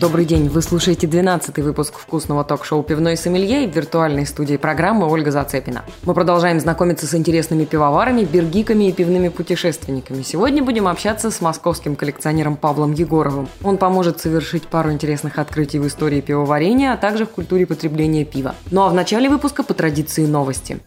Добрый день, вы слушаете 12-й выпуск вкусного ток-шоу «Пивной сомелье» в виртуальной студии программы Ольга Зацепина. Мы продолжаем знакомиться с интересными пивоварами, бергиками и пивными путешественниками. Сегодня будем общаться с московским коллекционером Павлом Егоровым. Он поможет совершить пару интересных открытий в истории пивоварения, а также в культуре потребления пива. Ну а в начале выпуска по традиции новости.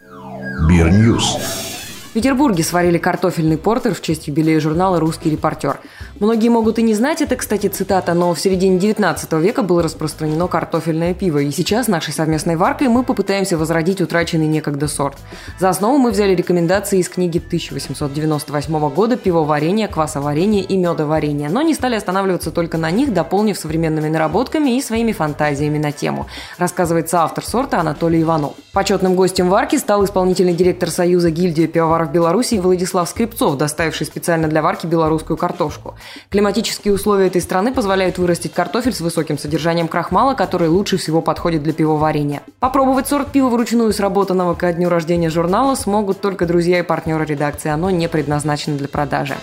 Бирньюз. В Петербурге сварили картофельный портер в честь юбилея журнала «Русский репортер». Многие могут и не знать, это, кстати, цитата, но в середине 19 века было распространено картофельное пиво, и сейчас нашей совместной варкой мы попытаемся возродить утраченный некогда сорт. За основу мы взяли рекомендации из книги 1898 года «Пивоварение, квасоварение и медоварение», но не стали останавливаться только на них, дополнив современными наработками и своими фантазиями на тему, рассказывается автор сорта Анатолий Иванов. Почетным гостем варки стал исполнительный директор Союза гильдии пивоваров в Беларуси Владислав Скрипцов, доставивший специально для варки белорусскую картошку. Климатические условия этой страны позволяют вырастить картофель с высоким содержанием крахмала, который лучше всего подходит для пивоварения. Попробовать сорт пива вручную сработанного ко дню рождения журнала смогут только друзья и партнеры редакции. Оно не предназначено для продажи.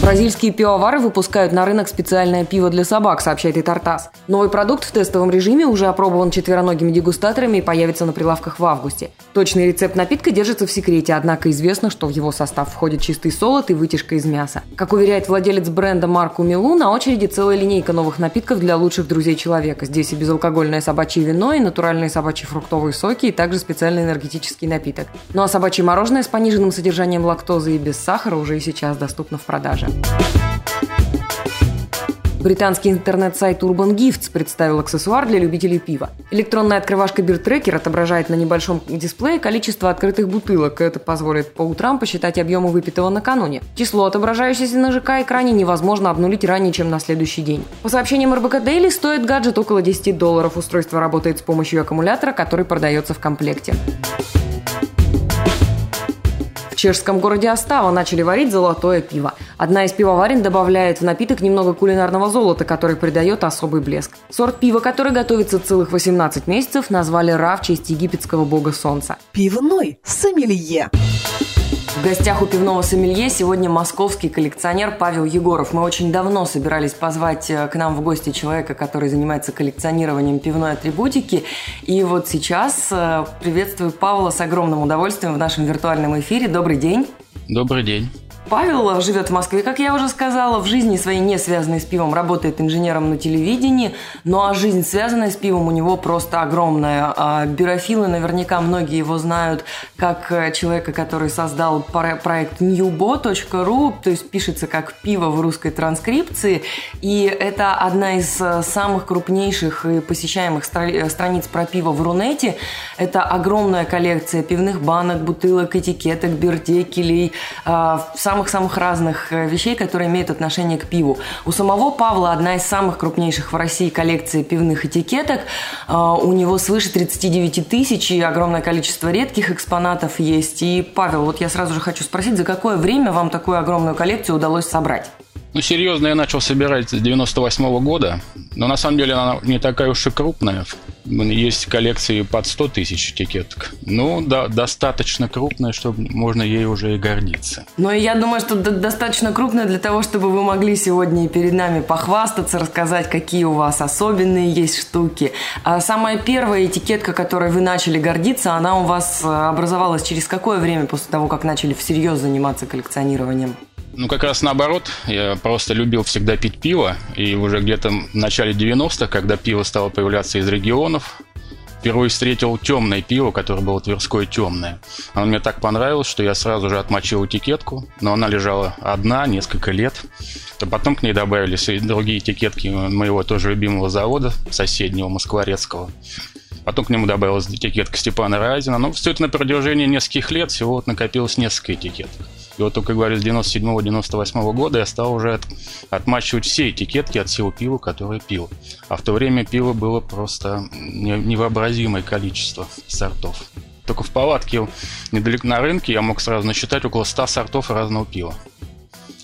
Бразильские пивовары выпускают на рынок специальное пиво для собак, сообщает и Тартас. Новый продукт в тестовом режиме уже опробован четвероногими дегустаторами и появится на прилавках в августе. Точный рецепт напитка держится в секрете, однако известно, что в его состав входит чистый солод и вытяжка из мяса. Как уверяет владелец бренда Марку Милу, на очереди целая линейка новых напитков для лучших друзей человека. Здесь и безалкогольное собачье вино, и натуральные собачьи фруктовые соки, и также специальный энергетический напиток. Ну а собачье мороженое с пониженным содержанием лактозы и без сахара уже и сейчас доступно в продаже. Британский интернет-сайт Urban Gifts представил аксессуар для любителей пива. Электронная открывашка Tracker отображает на небольшом дисплее количество открытых бутылок. Это позволит по утрам посчитать объемы выпитого накануне. Число, отображающееся на ЖК-экране, невозможно обнулить ранее, чем на следующий день. По сообщениям РБК Daily, стоит гаджет около 10 долларов. Устройство работает с помощью аккумулятора, который продается в комплекте чешском городе Остава начали варить золотое пиво. Одна из пивоварен добавляет в напиток немного кулинарного золота, который придает особый блеск. Сорт пива, который готовится целых 18 месяцев, назвали Ра в честь египетского бога солнца. Пивной сомелье. В гостях у пивного сомелье сегодня московский коллекционер Павел Егоров. Мы очень давно собирались позвать э, к нам в гости человека, который занимается коллекционированием пивной атрибутики. И вот сейчас э, приветствую Павла с огромным удовольствием в нашем виртуальном эфире. Добрый день. Добрый день. Павел живет в Москве, как я уже сказала, в жизни своей не связанной с пивом, работает инженером на телевидении, ну а жизнь, связанная с пивом, у него просто огромная. А бирофилы наверняка многие его знают как э, человека, который создал проект newbo.ru, то есть пишется как пиво в русской транскрипции, и это одна из э, самых крупнейших и посещаемых э, страниц про пиво в Рунете. Это огромная коллекция пивных банок, бутылок, этикеток, бирдекелей, сам самых-самых разных э, вещей, которые имеют отношение к пиву. У самого Павла одна из самых крупнейших в России коллекций пивных этикеток. А, у него свыше 39 тысяч и огромное количество редких экспонатов есть. И, Павел, вот я сразу же хочу спросить, за какое время вам такую огромную коллекцию удалось собрать? Ну, серьезно, я начал собирать с 98 -го года, но на самом деле она не такая уж и крупная. Есть коллекции под 100 тысяч этикеток. Ну, да, достаточно крупная, чтобы можно ей уже и гордиться. Ну, и я думаю, что достаточно крупная для того, чтобы вы могли сегодня перед нами похвастаться, рассказать, какие у вас особенные есть штуки. А самая первая этикетка, которой вы начали гордиться, она у вас э, образовалась через какое время после того, как начали всерьез заниматься коллекционированием? Ну, как раз наоборот. Я просто любил всегда пить пиво. И уже где-то в начале 90-х, когда пиво стало появляться из регионов, впервые встретил темное пиво, которое было Тверское темное. Оно мне так понравилось, что я сразу же отмочил этикетку, но она лежала одна несколько лет. То потом к ней добавились и другие этикетки моего тоже любимого завода, соседнего, Москворецкого. Потом к нему добавилась этикетка Степана Разина. Но все это на протяжении нескольких лет всего вот накопилось несколько этикеток. И вот только, говорю, с 97-98 года я стал уже от, отмачивать все этикетки от всего пива, которое пил. А в то время пива было просто невообразимое количество сортов. Только в палатке недалеко на рынке я мог сразу насчитать около 100 сортов разного пива.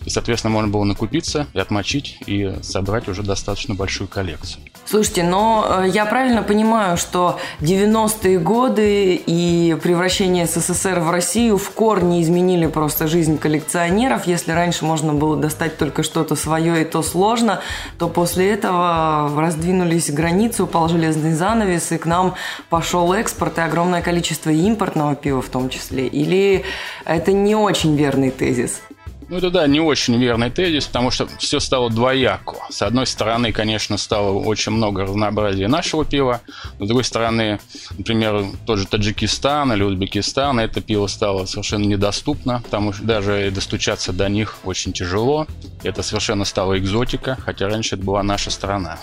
И, соответственно, можно было накупиться и отмочить, и собрать уже достаточно большую коллекцию. Слушайте, но э, я правильно понимаю, что 90-е годы и превращение СССР в Россию в корне изменили просто жизнь коллекционеров. Если раньше можно было достать только что-то свое, и то сложно, то после этого раздвинулись границы, упал железный занавес, и к нам пошел экспорт и огромное количество импортного пива в том числе. Или это не очень верный тезис? Ну, это, да, не очень верный тезис, потому что все стало двояко. С одной стороны, конечно, стало очень много разнообразия нашего пива. С другой стороны, например, тот же Таджикистан или Узбекистан, это пиво стало совершенно недоступно, потому что даже достучаться до них очень тяжело. Это совершенно стало экзотика, хотя раньше это была наша страна.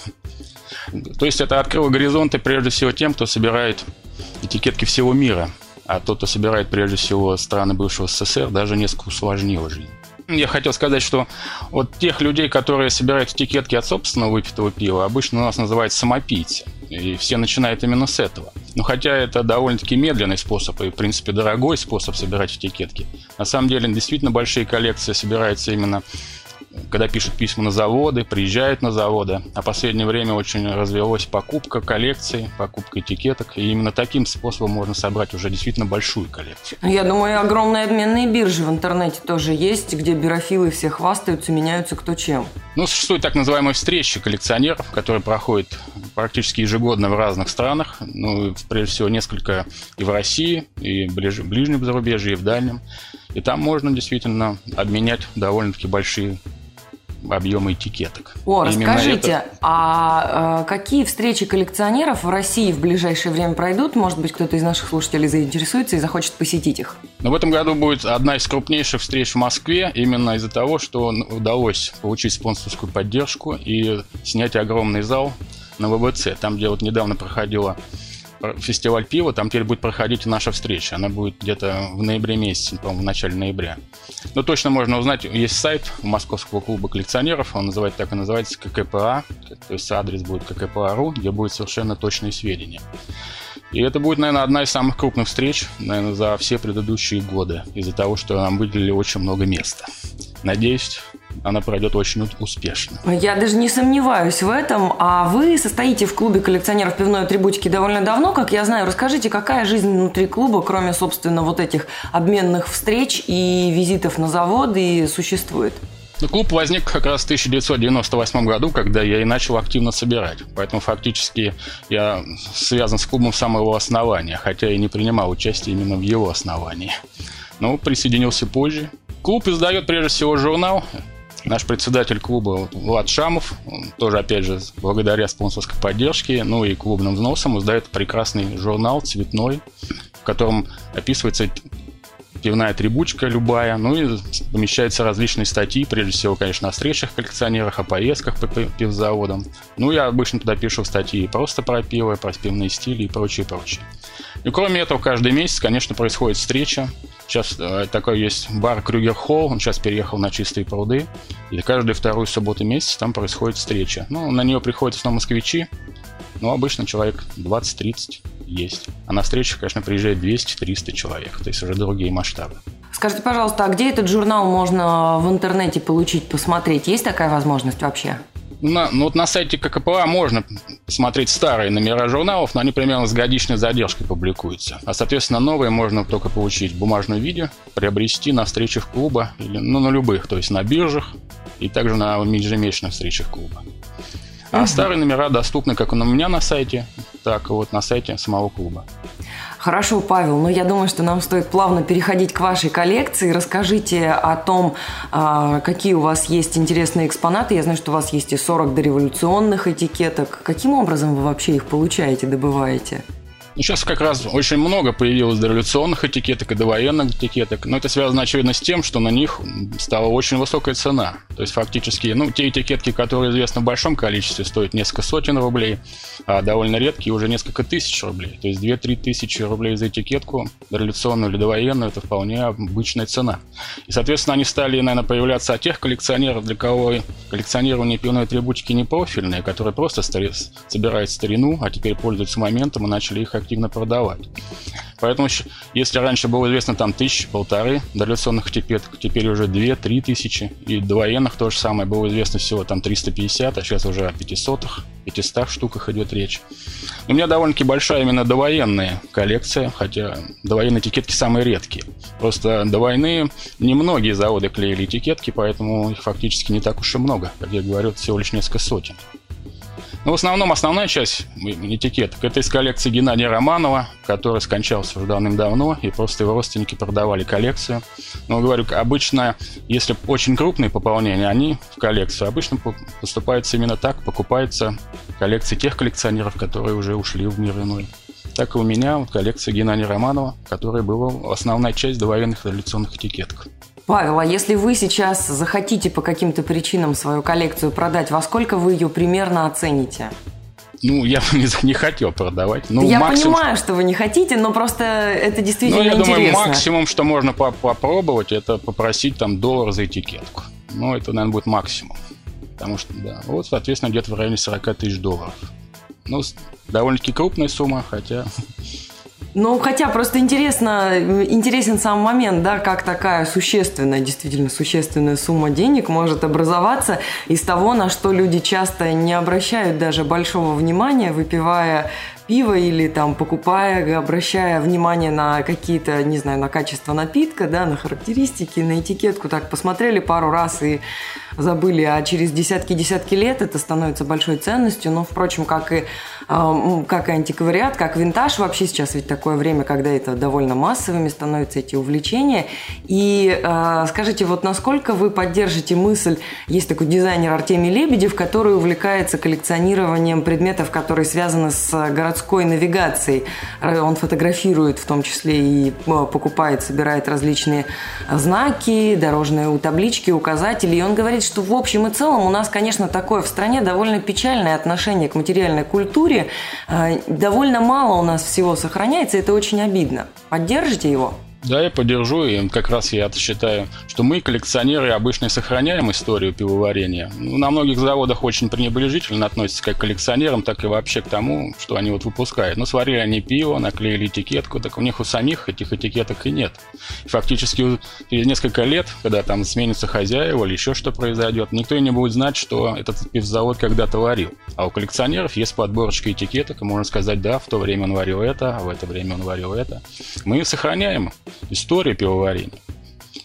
То есть это открыло горизонты прежде всего тем, кто собирает этикетки всего мира. А тот, кто собирает прежде всего страны бывшего СССР, даже несколько усложнило жизнь. Я хотел сказать, что вот тех людей, которые собирают этикетки от собственного выпитого пива, обычно у нас называют самопийцы. И все начинают именно с этого. Но хотя это довольно-таки медленный способ и, в принципе, дорогой способ собирать этикетки, на самом деле действительно большие коллекции собираются именно когда пишут письма на заводы, приезжают на заводы. А в последнее время очень развелась покупка коллекций, покупка этикеток. И именно таким способом можно собрать уже действительно большую коллекцию. Я думаю, огромные обменные биржи в интернете тоже есть, где бирофилы все хвастаются, меняются кто чем. Ну, существуют так называемые встречи коллекционеров, которые проходят практически ежегодно в разных странах. Ну, прежде всего, несколько и в России, и в ближнем зарубежье, и в дальнем. И там можно действительно обменять довольно-таки большие объемы этикеток. О, Именно расскажите, это... а э, какие встречи коллекционеров в России в ближайшее время пройдут? Может быть, кто-то из наших слушателей заинтересуется и захочет посетить их? Но в этом году будет одна из крупнейших встреч в Москве, именно из-за того, что удалось получить спонсорскую поддержку и снять огромный зал на ВВЦ, там, где вот недавно проходила фестиваль пива, там теперь будет проходить наша встреча. Она будет где-то в ноябре месяце, по-моему, в начале ноября. Но точно можно узнать, есть сайт Московского клуба коллекционеров, он называется так и называется ККПА, то есть адрес будет ККПА.ру, где будут совершенно точные сведения. И это будет, наверное, одна из самых крупных встреч, наверное, за все предыдущие годы, из-за того, что нам выделили очень много места. Надеюсь, она пройдет очень успешно. Я даже не сомневаюсь в этом. А вы состоите в клубе коллекционеров пивной атрибутики довольно давно, как я знаю. Расскажите, какая жизнь внутри клуба, кроме, собственно, вот этих обменных встреч и визитов на заводы, существует? Ну, клуб возник как раз в 1998 году, когда я и начал активно собирать. Поэтому фактически я связан с клубом с самого основания, хотя и не принимал участие именно в его основании. Но присоединился позже. Клуб издает прежде всего журнал Наш председатель клуба Влад Шамов, тоже, опять же, благодаря спонсорской поддержке, ну и клубным взносам, издает прекрасный журнал цветной, в котором описывается пивная трибучка любая, ну и помещаются различные статьи, прежде всего, конечно, о встречах коллекционерах, о поездках по пивзаводам. Ну, я обычно туда пишу статьи просто про пиво, про пивные стили и прочее, прочее. И кроме этого, каждый месяц, конечно, происходит встреча. Сейчас э, такой есть бар Крюгер Холл, он сейчас переехал на Чистые пруды. И каждую вторую субботу месяца там происходит встреча. Ну, на нее приходят снова москвичи, но обычно человек 20-30 есть. А на встречах, конечно, приезжает 200-300 человек, то есть уже другие масштабы. Скажите, пожалуйста, а где этот журнал можно в интернете получить, посмотреть? Есть такая возможность вообще? На, ну вот на сайте ККПА можно смотреть старые номера журналов, но они примерно с годичной задержкой публикуются. А, соответственно, новые можно только получить в бумажном виде, приобрести на встречах клуба, или, ну, на любых, то есть на биржах и также на ежемесячных встречах клуба. А старые номера доступны как у меня на сайте, так и вот на сайте самого клуба. Хорошо, Павел, но я думаю, что нам стоит плавно переходить к вашей коллекции. Расскажите о том, а, какие у вас есть интересные экспонаты. Я знаю, что у вас есть и 40 дореволюционных этикеток. Каким образом вы вообще их получаете, добываете? Ну, сейчас как раз очень много появилось дореволюционных этикеток и довоенных этикеток, но это связано, очевидно, с тем, что на них стала очень высокая цена. То есть, фактически, ну, те этикетки, которые известны в большом количестве, стоят несколько сотен рублей, а довольно редкие уже несколько тысяч рублей. То есть, 2-3 тысячи рублей за этикетку, дореволюционную или довоенную, это вполне обычная цена. И, соответственно, они стали, наверное, появляться от тех коллекционеров, для кого коллекционирование пивной атрибутики не профильное, которые просто собирают старину, а теперь пользуются моментом и начали их активно продавать. Поэтому, если раньше было известно там тысячи, полторы дореволюционных этикеток, теперь уже две-три тысячи. И до то же самое было известно всего там 350, а сейчас уже о 500 500 штуках идет речь. У меня довольно-таки большая именно довоенная коллекция, хотя довоенные этикетки самые редкие. Просто до войны немногие заводы клеили этикетки, поэтому их фактически не так уж и много. Как я говорю, всего лишь несколько сотен. Но в основном основная часть этикеток это из коллекции Геннадия Романова, который скончался уже давным-давно, и просто его родственники продавали коллекцию. Но говорю, обычно, если очень крупные пополнения, они в коллекцию, обычно поступается именно так, покупается коллекции тех коллекционеров, которые уже ушли в мир иной. Так и у меня вот коллекция Геннадия Романова, которая была основная часть довоенных революционных этикеток. Павел, а если вы сейчас захотите по каким-то причинам свою коллекцию продать, во сколько вы ее примерно оцените? Ну, я бы не, не хотел продавать. Ну, я максимум, понимаю, что вы не хотите, но просто это действительно ну, я интересно. думаю, максимум, что можно по попробовать, это попросить там доллар за этикетку. Ну, это, наверное, будет максимум. Потому что, да, вот, соответственно, где-то в районе 40 тысяч долларов. Ну, довольно-таки крупная сумма, хотя ну, хотя просто интересно, интересен сам момент, да, как такая существенная, действительно существенная сумма денег может образоваться из того, на что люди часто не обращают даже большого внимания, выпивая пиво или там покупая, обращая внимание на какие-то, не знаю, на качество напитка, да, на характеристики, на этикетку, так посмотрели пару раз и забыли, а через десятки-десятки лет это становится большой ценностью, но, впрочем, как и как и антиквариат, как винтаж. Вообще сейчас ведь такое время, когда это довольно массовыми становятся эти увлечения. И э, скажите, вот насколько вы поддержите мысль, есть такой дизайнер Артемий Лебедев, который увлекается коллекционированием предметов, которые связаны с городской навигацией. Он фотографирует в том числе и покупает, собирает различные знаки, дорожные таблички, указатели. И он говорит, что в общем и целом у нас, конечно, такое в стране довольно печальное отношение к материальной культуре, Э, довольно мало у нас всего сохраняется, это очень обидно. Поддержите его? Да, я поддержу, и как раз я считаю, что мы, коллекционеры, обычно сохраняем историю пивоварения. Ну, на многих заводах очень пренебрежительно относятся как к коллекционерам, так и вообще к тому, что они вот выпускают. Ну, сварили они пиво, наклеили этикетку, так у них у самих этих этикеток и нет. Фактически через несколько лет, когда там сменится хозяева или еще что произойдет, никто и не будет знать, что этот пивзавод когда-то варил. А у коллекционеров есть подборочка этикеток, и можно сказать, да, в то время он варил это, а в это время он варил это. Мы сохраняем истории пивоварения.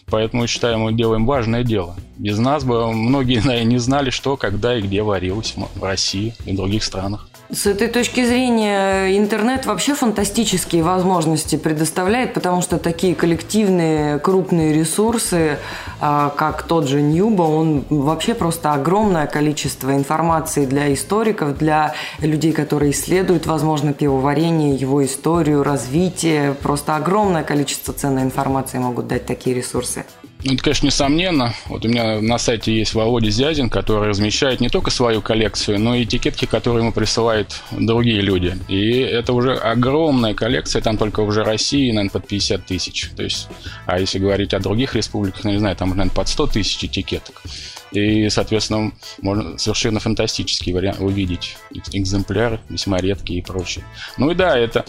Поэтому, считаю, мы делаем важное дело. Без нас бы многие, наверное, не знали, что, когда и где варилось в России и в других странах. С этой точки зрения интернет вообще фантастические возможности предоставляет, потому что такие коллективные крупные ресурсы, а, как тот же Ньюба, он вообще просто огромное количество информации для историков, для людей, которые исследуют, возможно, пивоварение, его историю, развитие. Просто огромное количество ценной информации могут дать такие ресурсы. Ну, это, конечно, несомненно. Вот у меня на сайте есть Володя Зязин, который размещает не только свою коллекцию, но и этикетки, которые ему присылают другие люди. И это уже огромная коллекция, там только уже России, наверное, под 50 тысяч. То есть, а если говорить о других республиках, ну, не знаю, там, наверное, под 100 тысяч этикеток. И, соответственно, можно совершенно фантастический вариант увидеть экземпляры, весьма редкие и прочее. Ну и да, это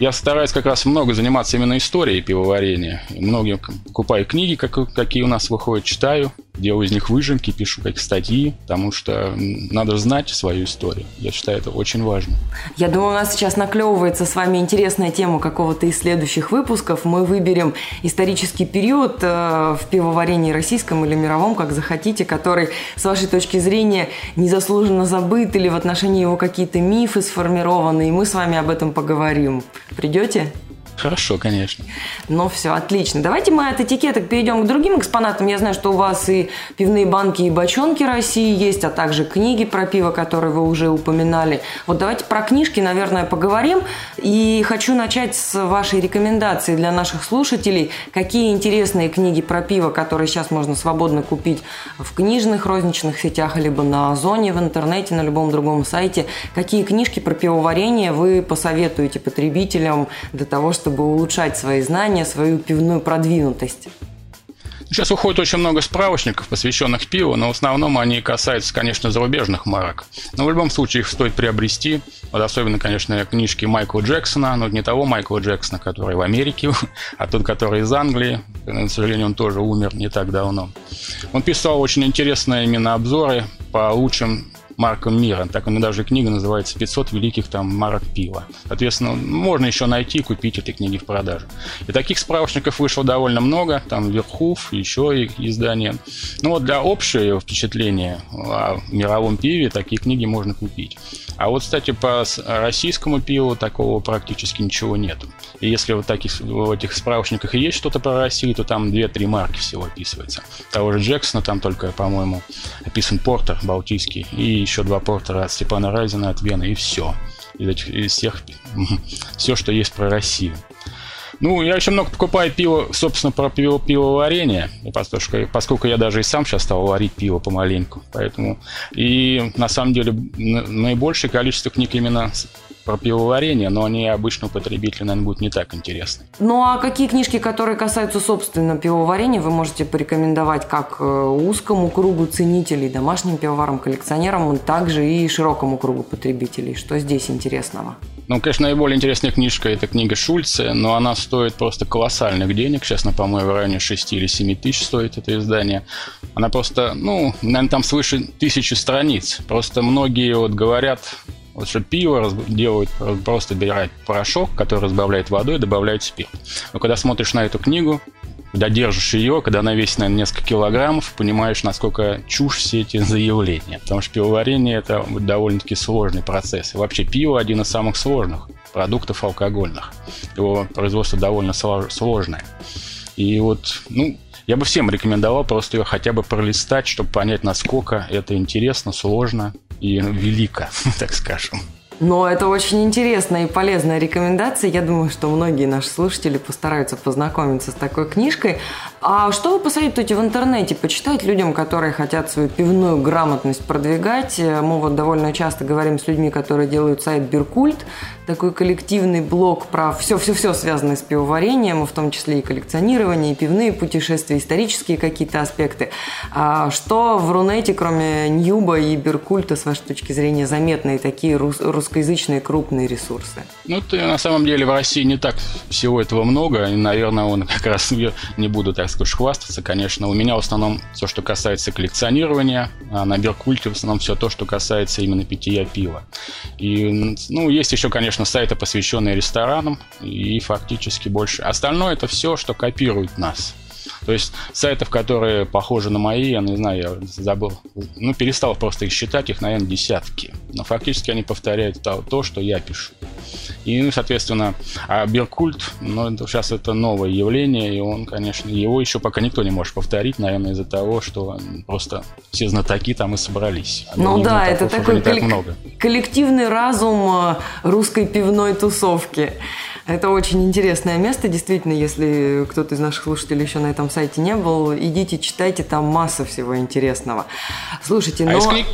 я стараюсь как раз много заниматься именно историей пивоварения. Многие покупаю книги, как, какие у нас выходят, читаю, делаю из них выжимки, пишу как статьи, потому что надо знать свою историю. Я считаю, это очень важно. Я думаю, у нас сейчас наклевывается с вами интересная тема какого-то из следующих выпусков. Мы выберем исторический период э, в пивоварении российском или мировом, как захотите, который, с вашей точки зрения, незаслуженно забыт или в отношении его какие-то мифы сформированы, и мы с вами об этом поговорим. Придете? Хорошо, конечно. Ну все, отлично. Давайте мы от этикеток перейдем к другим экспонатам. Я знаю, что у вас и пивные банки, и бочонки России есть, а также книги про пиво, которые вы уже упоминали. Вот давайте про книжки, наверное, поговорим. И хочу начать с вашей рекомендации для наших слушателей. Какие интересные книги про пиво, которые сейчас можно свободно купить в книжных розничных сетях, либо на Озоне, в интернете, на любом другом сайте. Какие книжки про пивоварение вы посоветуете потребителям для того, чтобы чтобы улучшать свои знания, свою пивную продвинутость? Сейчас уходит очень много справочников, посвященных пиву, но в основном они касаются, конечно, зарубежных марок. Но в любом случае их стоит приобрести. Вот особенно, конечно, книжки Майкла Джексона, но не того Майкла Джексона, который в Америке, а тот, который из Англии. К сожалению, он тоже умер не так давно. Он писал очень интересные именно обзоры по лучшим маркам мира. Так у даже книга называется «500 великих там марок пива». Соответственно, можно еще найти и купить эти книги в продаже. И таких справочников вышло довольно много. Там Верхув, еще издания. Но вот для общего впечатления о мировом пиве такие книги можно купить. А вот, кстати, по российскому пиву такого практически ничего нет. И если вот таких, в этих справочниках и есть что-то про Россию, то там 2-3 марки всего описывается. Того же Джексона там только, по-моему, описан Портер Балтийский и еще два Портера от Степана Разина, от Вены, и все. Из этих из всех все, что есть про Россию. Ну, я очень много покупаю пиво, собственно, про пиво, пивоварение, поскольку, поскольку я даже и сам сейчас стал варить пиво помаленьку. Поэтому и на самом деле наибольшее количество книг именно про пивоварение, но они обычно потребителю, наверное, будут не так интересны. Ну а какие книжки, которые касаются, собственно, пивоварения, вы можете порекомендовать как э, узкому кругу ценителей, домашним пивоварам, коллекционерам, также и широкому кругу потребителей? Что здесь интересного? Ну, конечно, наиболее интересная книжка – это книга Шульца, но она стоит просто колоссальных денег. Честно, по-моему, в районе 6 или 7 тысяч стоит это издание. Она просто, ну, наверное, там свыше тысячи страниц. Просто многие вот говорят, вот что пиво делают, просто берут порошок, который разбавляет водой, добавляют спирт. Но когда смотришь на эту книгу, когда держишь ее, когда она весит, наверное, несколько килограммов, понимаешь, насколько чушь все эти заявления. Потому что пивоварение – это довольно-таки сложный процесс. И вообще пиво – один из самых сложных продуктов алкогольных. Его производство довольно сложное. И вот, ну, я бы всем рекомендовал просто ее хотя бы пролистать, чтобы понять, насколько это интересно, сложно и велико, так скажем. Но это очень интересная и полезная рекомендация. Я думаю, что многие наши слушатели постараются познакомиться с такой книжкой. А что вы посоветуете в интернете почитать людям, которые хотят свою пивную грамотность продвигать? Мы вот довольно часто говорим с людьми, которые делают сайт Биркульт, такой коллективный блог про все-все-все связанное с пивоварением, в том числе и коллекционирование, и пивные путешествия, исторические какие-то аспекты. А что в Рунете, кроме Ньюба и Биркульта, с вашей точки зрения, заметные такие рус- русскоязычные крупные ресурсы? Ну, ты, на самом деле в России не так всего этого много, и, наверное, он как раз не буду, так сказать, хвастаться, конечно. У меня в основном все, что касается коллекционирования, а на Биркульте в основном все то, что касается именно питья пива. И, ну, есть еще, конечно, сайты, посвященные ресторанам, и фактически больше. Остальное это все, что копирует нас. То есть сайтов, которые похожи на мои, я не знаю, я забыл, ну, перестал просто их считать, их, наверное, десятки. Но фактически они повторяют то, то что я пишу. И, ну, соответственно, а Биркульт, ну, сейчас это новое явление, и он, конечно, его еще пока никто не может повторить, наверное, из-за того, что просто все знатоки там и собрались. А ну да, это такой коллек... коллективный разум э, русской пивной тусовки. Это очень интересное место, действительно, если кто-то из наших слушателей еще на этом сайте не был, идите, читайте, там масса всего интересного. Слушайте, а но... А книг...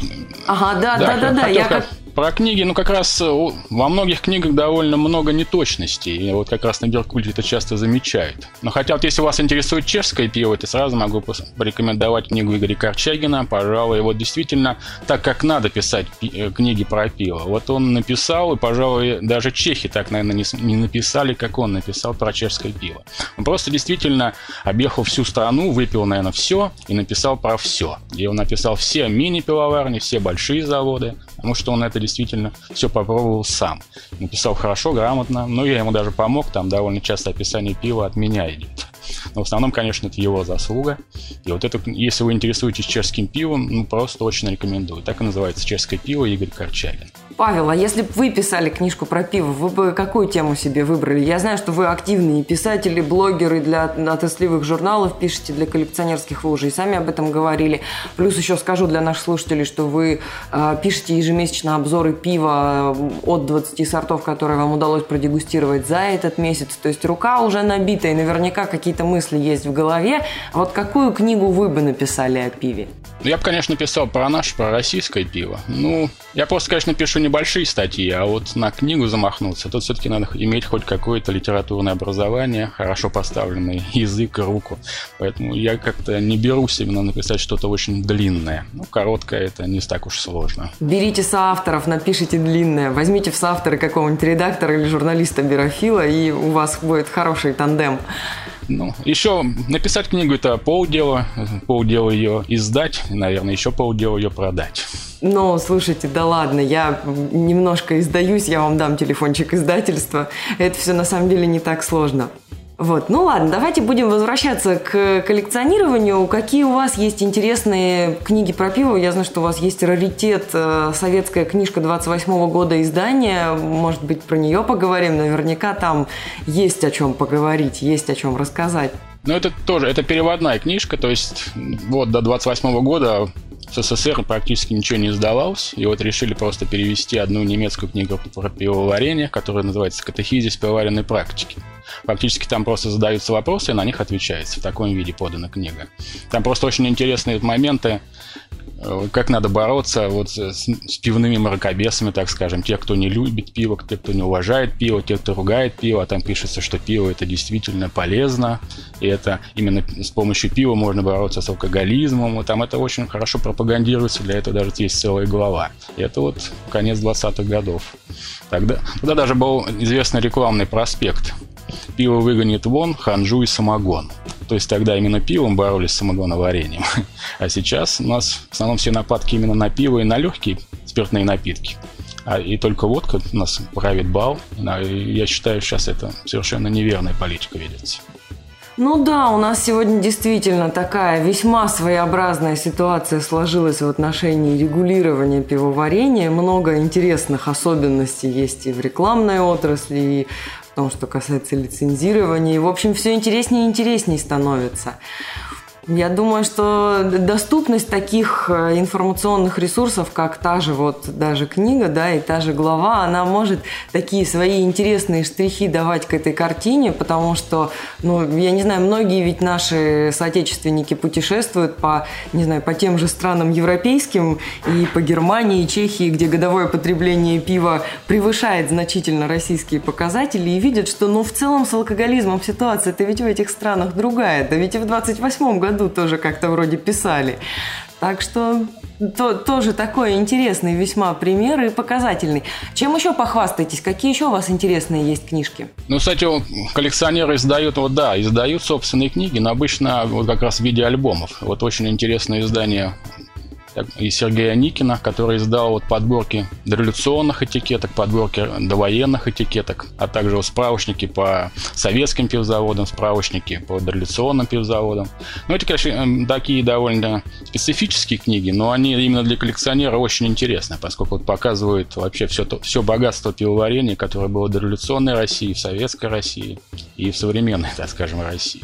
Ага, да, да, да, да, я как... Про книги, ну как раз э, во многих книгах довольно много неточностей. И вот как раз на Беркульте это часто замечают. Но хотя вот если вас интересует чешское пиво, то сразу могу порекомендовать книгу Игоря Корчагина. Пожалуй, вот действительно так, как надо писать э, книги про пиво. Вот он написал, и, пожалуй, даже чехи так, наверное, не, не написали, как он написал про чешское пиво. Он просто действительно объехал всю страну, выпил, наверное, все и написал про все. И он написал все мини-пивоварни, все большие заводы, потому что он это действительно все попробовал сам. Написал хорошо, грамотно, но я ему даже помог, там довольно часто описание пива от меня идет. Но в основном, конечно, это его заслуга. И вот это, если вы интересуетесь чешским пивом, ну, просто очень рекомендую. Так и называется чешское пиво Игорь Корчагин. Павел, а если бы вы писали книжку про пиво, вы бы какую тему себе выбрали? Я знаю, что вы активные писатели, блогеры для отраслевых журналов, пишете для коллекционерских, вы уже и сами об этом говорили. Плюс еще скажу для наших слушателей, что вы э, пишете ежемесячно обзоры пива от 20 сортов, которые вам удалось продегустировать за этот месяц. То есть рука уже набита, и наверняка какие-то мысли есть в голове. Вот какую книгу вы бы написали о пиве? Я бы, конечно, писал про наше, про российское пиво. Ну, я просто, конечно, пишу небольшие статьи, а вот на книгу замахнуться, тут все-таки надо иметь хоть какое-то литературное образование, хорошо поставленный язык, руку. Поэтому я как-то не берусь именно написать что-то очень длинное. Ну, короткое это не так уж сложно. Берите соавторов, напишите длинное. Возьмите в соавторы какого-нибудь редактора или журналиста-бирофила, и у вас будет хороший тандем. Ну, еще написать книгу это полдела, полдела ее издать, наверное, еще полдела ее продать. Ну, слушайте, да ладно, я немножко издаюсь, я вам дам телефончик издательства. Это все на самом деле не так сложно. Вот, ну ладно, давайте будем возвращаться к коллекционированию. Какие у вас есть интересные книги про пиво? Я знаю, что у вас есть раритет, э, советская книжка 28 года издания. Может быть, про нее поговорим? Наверняка там есть о чем поговорить, есть о чем рассказать. Ну, это тоже, это переводная книжка, то есть вот до 28 года СССР практически ничего не издавалось, и вот решили просто перевести одну немецкую книгу про пивоварение, которая называется «Катехизис пивоваренной практики». Фактически там просто задаются вопросы, и на них отвечается. В таком виде подана книга. Там просто очень интересные моменты, как надо бороться вот с, с пивными мракобесами, так скажем. Те, кто не любит пиво, те, кто не уважает пиво, те, кто ругает пиво. А там пишется, что пиво это действительно полезно. И это именно с помощью пива можно бороться с алкоголизмом. И там это очень хорошо пропагандируется. Для этого даже есть целая глава. И это вот конец 20-х годов. Тогда, тогда даже был известный рекламный проспект пиво выгонит вон, ханжу и самогон. То есть тогда именно пивом боролись с самогоноварением. А сейчас у нас в основном все нападки именно на пиво и на легкие спиртные напитки. А, и только водка у нас правит бал. Я считаю, сейчас это совершенно неверная политика ведется. Ну да, у нас сегодня действительно такая весьма своеобразная ситуация сложилась в отношении регулирования пивоварения. Много интересных особенностей есть и в рекламной отрасли, и том, что касается лицензирования. в общем, все интереснее и интереснее становится. Я думаю, что доступность таких э, информационных ресурсов, как та же вот даже книга, да, и та же глава, она может такие свои интересные штрихи давать к этой картине, потому что, ну, я не знаю, многие ведь наши соотечественники путешествуют по, не знаю, по тем же странам европейским и по Германии, и Чехии, где годовое потребление пива превышает значительно российские показатели, и видят, что, ну, в целом с алкоголизмом ситуация-то ведь в этих странах другая. Да ведь и в 28 году году тоже как-то вроде писали. Так что то, тоже такой интересный весьма пример и показательный. Чем еще похвастаетесь? Какие еще у вас интересные есть книжки? Ну, кстати, коллекционеры издают, вот да, издают собственные книги, но обычно вот как раз в виде альбомов. Вот очень интересное издание и Сергея Никина, который издал вот подборки дореволюционных этикеток, подборки довоенных этикеток, а также вот справочники по советским пивзаводам, справочники по дореволюционным пивзаводам. Ну, это, конечно, эм, такие довольно специфические книги, но они именно для коллекционера очень интересны, поскольку вот показывают вообще все, то, все богатство пивоварения, которое было в дореволюционной России, в советской России и в современной, так скажем, России.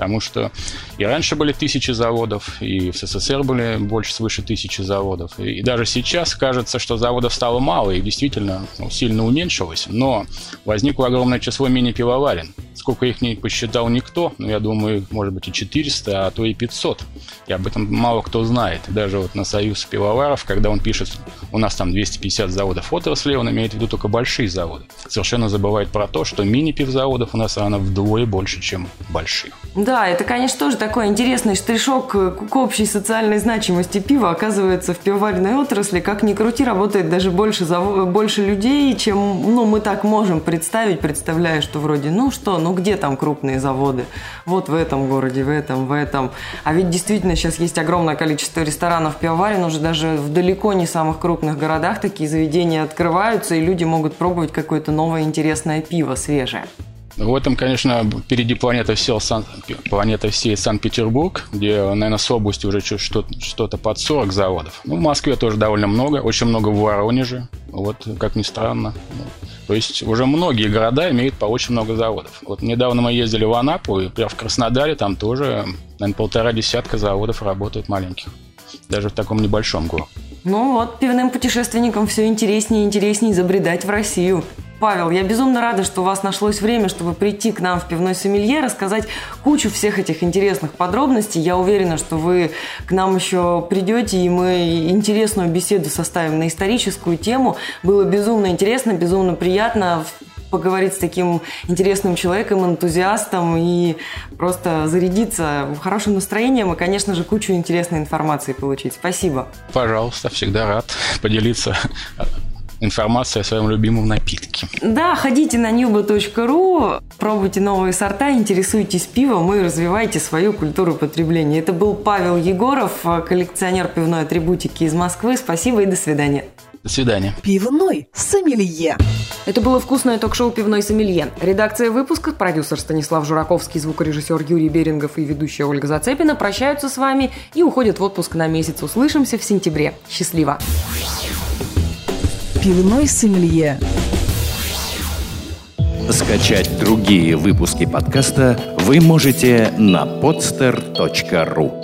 Потому что и раньше были тысячи заводов, и в СССР были больше свыше тысячи заводов. И, даже сейчас кажется, что заводов стало мало и действительно ну, сильно уменьшилось. Но возникло огромное число мини-пивоварен. Сколько их не посчитал никто, но я думаю, может быть и 400, а то и 500. И об этом мало кто знает. Даже вот на Союз пивоваров, когда он пишет, у нас там 250 заводов отрасли, он имеет в виду только большие заводы. Совершенно забывает про то, что мини-пивзаводов у нас равно вдвое больше, чем больших. Да, это, конечно, тоже такой интересный штришок к общей социальной значимости пива. Оказывается, в пивоваренной отрасли, как ни крути, работает даже больше, больше людей, чем ну, мы так можем представить, представляя, что вроде, ну что, ну где там крупные заводы? Вот в этом городе, в этом, в этом. А ведь действительно сейчас есть огромное количество ресторанов, пивоварен, уже даже в далеко не самых крупных городах такие заведения открываются, и люди могут пробовать какое-то новое интересное пиво свежее. В этом, конечно, впереди планета всей, Сан... планета всей Санкт-Петербург, где, наверное, с области уже что-то под 40 заводов. Ну, в Москве тоже довольно много, очень много в Воронеже, вот, как ни странно. То есть уже многие города имеют по очень много заводов. Вот недавно мы ездили в Анапу, и прямо в Краснодаре там тоже, наверное, полтора десятка заводов работают маленьких. Даже в таком небольшом городе. Ну вот, пивным путешественникам все интереснее и интереснее забредать в Россию. Павел, я безумно рада, что у вас нашлось время, чтобы прийти к нам в пивной сомелье, рассказать кучу всех этих интересных подробностей. Я уверена, что вы к нам еще придете, и мы интересную беседу составим на историческую тему. Было безумно интересно, безумно приятно поговорить с таким интересным человеком, энтузиастом и просто зарядиться хорошим настроением и, конечно же, кучу интересной информации получить. Спасибо. Пожалуйста, всегда рад поделиться информацией о своем любимом напитке. Да, ходите на nubo.ru, пробуйте новые сорта, интересуйтесь пивом и развивайте свою культуру потребления. Это был Павел Егоров, коллекционер пивной атрибутики из Москвы. Спасибо и до свидания. До свидания. Пивной сомелье. Это было вкусное ток-шоу «Пивной сомелье». Редакция выпуска, продюсер Станислав Жураковский, звукорежиссер Юрий Берингов и ведущая Ольга Зацепина прощаются с вами и уходят в отпуск на месяц. Услышимся в сентябре. Счастливо! Пивной сомелье. Скачать другие выпуски подкаста вы можете на podster.ru